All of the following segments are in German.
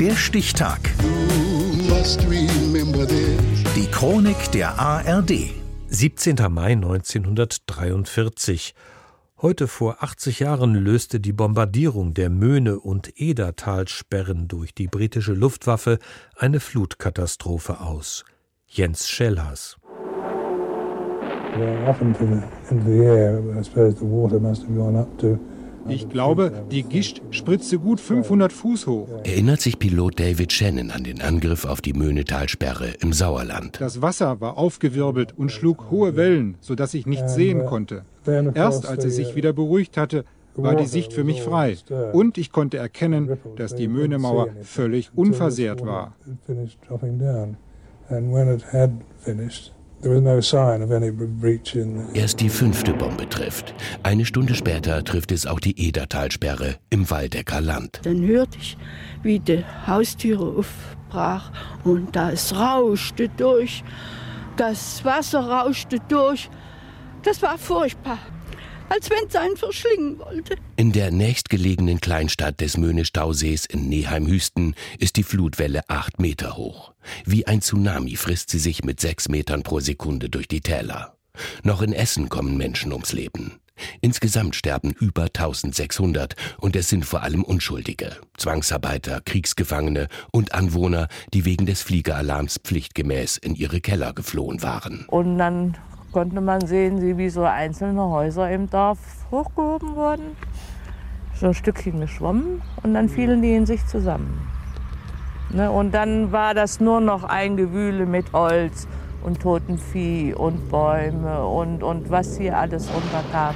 Der Stichtag. Die Chronik der ARD. 17. Mai 1943. Heute vor 80 Jahren löste die Bombardierung der Möhne- und Edertalsperren durch die britische Luftwaffe eine Flutkatastrophe aus. Jens Schellhaas. Ich glaube, die Gischt spritzte gut 500 Fuß hoch. Erinnert sich Pilot David Shannon an den Angriff auf die Möhnetalsperre im Sauerland. Das Wasser war aufgewirbelt und schlug hohe Wellen, sodass ich nichts sehen konnte. Erst als es sich wieder beruhigt hatte, war die Sicht für mich frei und ich konnte erkennen, dass die Möhnemauer völlig unversehrt war. Erst die fünfte Bombe trifft. Eine Stunde später trifft es auch die Edertalsperre im Waldecker Land. Dann hörte ich, wie die Haustüre aufbrach und das rauschte durch. Das Wasser rauschte durch. Das war furchtbar als wenn es einen verschlingen wollte. In der nächstgelegenen Kleinstadt des Möhne-Stausees in Neheim-Hüsten ist die Flutwelle acht Meter hoch. Wie ein Tsunami frisst sie sich mit sechs Metern pro Sekunde durch die Täler. Noch in Essen kommen Menschen ums Leben. Insgesamt sterben über 1600 und es sind vor allem Unschuldige, Zwangsarbeiter, Kriegsgefangene und Anwohner, die wegen des Fliegeralarms pflichtgemäß in ihre Keller geflohen waren. Und dann konnte man sehen, wie so einzelne Häuser im Dorf hochgehoben wurden, so ein Stückchen geschwommen und dann fielen die in sich zusammen. Ne, und dann war das nur noch ein Gewühle mit Holz und toten Vieh und Bäume und, und was hier alles runterkam.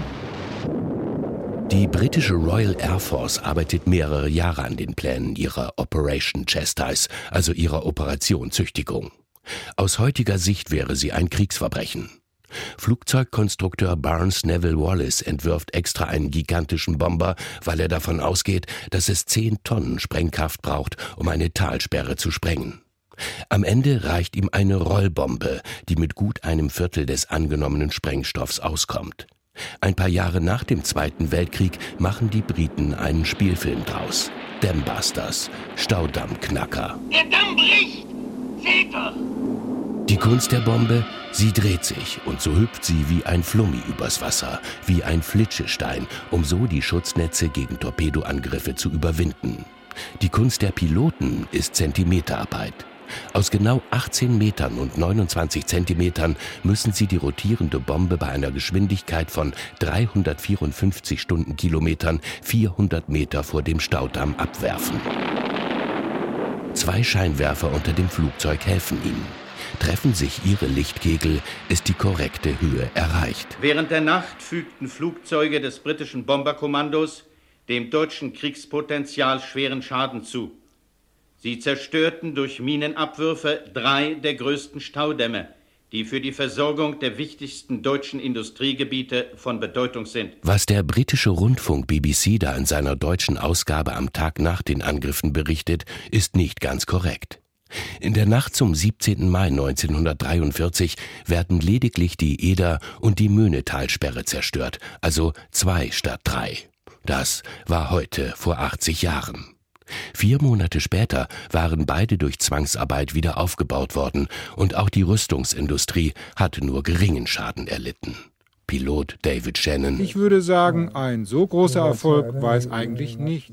Die britische Royal Air Force arbeitet mehrere Jahre an den Plänen ihrer Operation Chastise, also ihrer Operation Züchtigung. Aus heutiger Sicht wäre sie ein Kriegsverbrechen. Flugzeugkonstrukteur Barnes Neville Wallace entwirft extra einen gigantischen Bomber, weil er davon ausgeht, dass es zehn Tonnen Sprengkraft braucht, um eine Talsperre zu sprengen. Am Ende reicht ihm eine Rollbombe, die mit gut einem Viertel des angenommenen Sprengstoffs auskommt. Ein paar Jahre nach dem Zweiten Weltkrieg machen die Briten einen Spielfilm draus. Dambusters, Staudammknacker. Der Damm bricht! Seht doch! Die Kunst der Bombe, sie dreht sich und so hüpft sie wie ein Flummi übers Wasser, wie ein Flitschestein, um so die Schutznetze gegen Torpedoangriffe zu überwinden. Die Kunst der Piloten ist Zentimeterarbeit. Aus genau 18 Metern und 29 Zentimetern müssen sie die rotierende Bombe bei einer Geschwindigkeit von 354 Stundenkilometern 400 Meter vor dem Staudamm abwerfen. Zwei Scheinwerfer unter dem Flugzeug helfen ihnen. Treffen sich ihre Lichtkegel, ist die korrekte Höhe erreicht. Während der Nacht fügten Flugzeuge des britischen Bomberkommandos dem deutschen Kriegspotenzial schweren Schaden zu. Sie zerstörten durch Minenabwürfe drei der größten Staudämme, die für die Versorgung der wichtigsten deutschen Industriegebiete von Bedeutung sind. Was der britische Rundfunk BBC da in seiner deutschen Ausgabe am Tag nach den Angriffen berichtet, ist nicht ganz korrekt. In der Nacht zum 17. Mai 1943 werden lediglich die Eder und die Möhnetalsperre zerstört, also zwei statt drei. Das war heute vor 80 Jahren. Vier Monate später waren beide durch Zwangsarbeit wieder aufgebaut worden und auch die Rüstungsindustrie hatte nur geringen Schaden erlitten. Pilot David Shannon. Ich würde sagen, ein so großer Erfolg war es eigentlich nicht.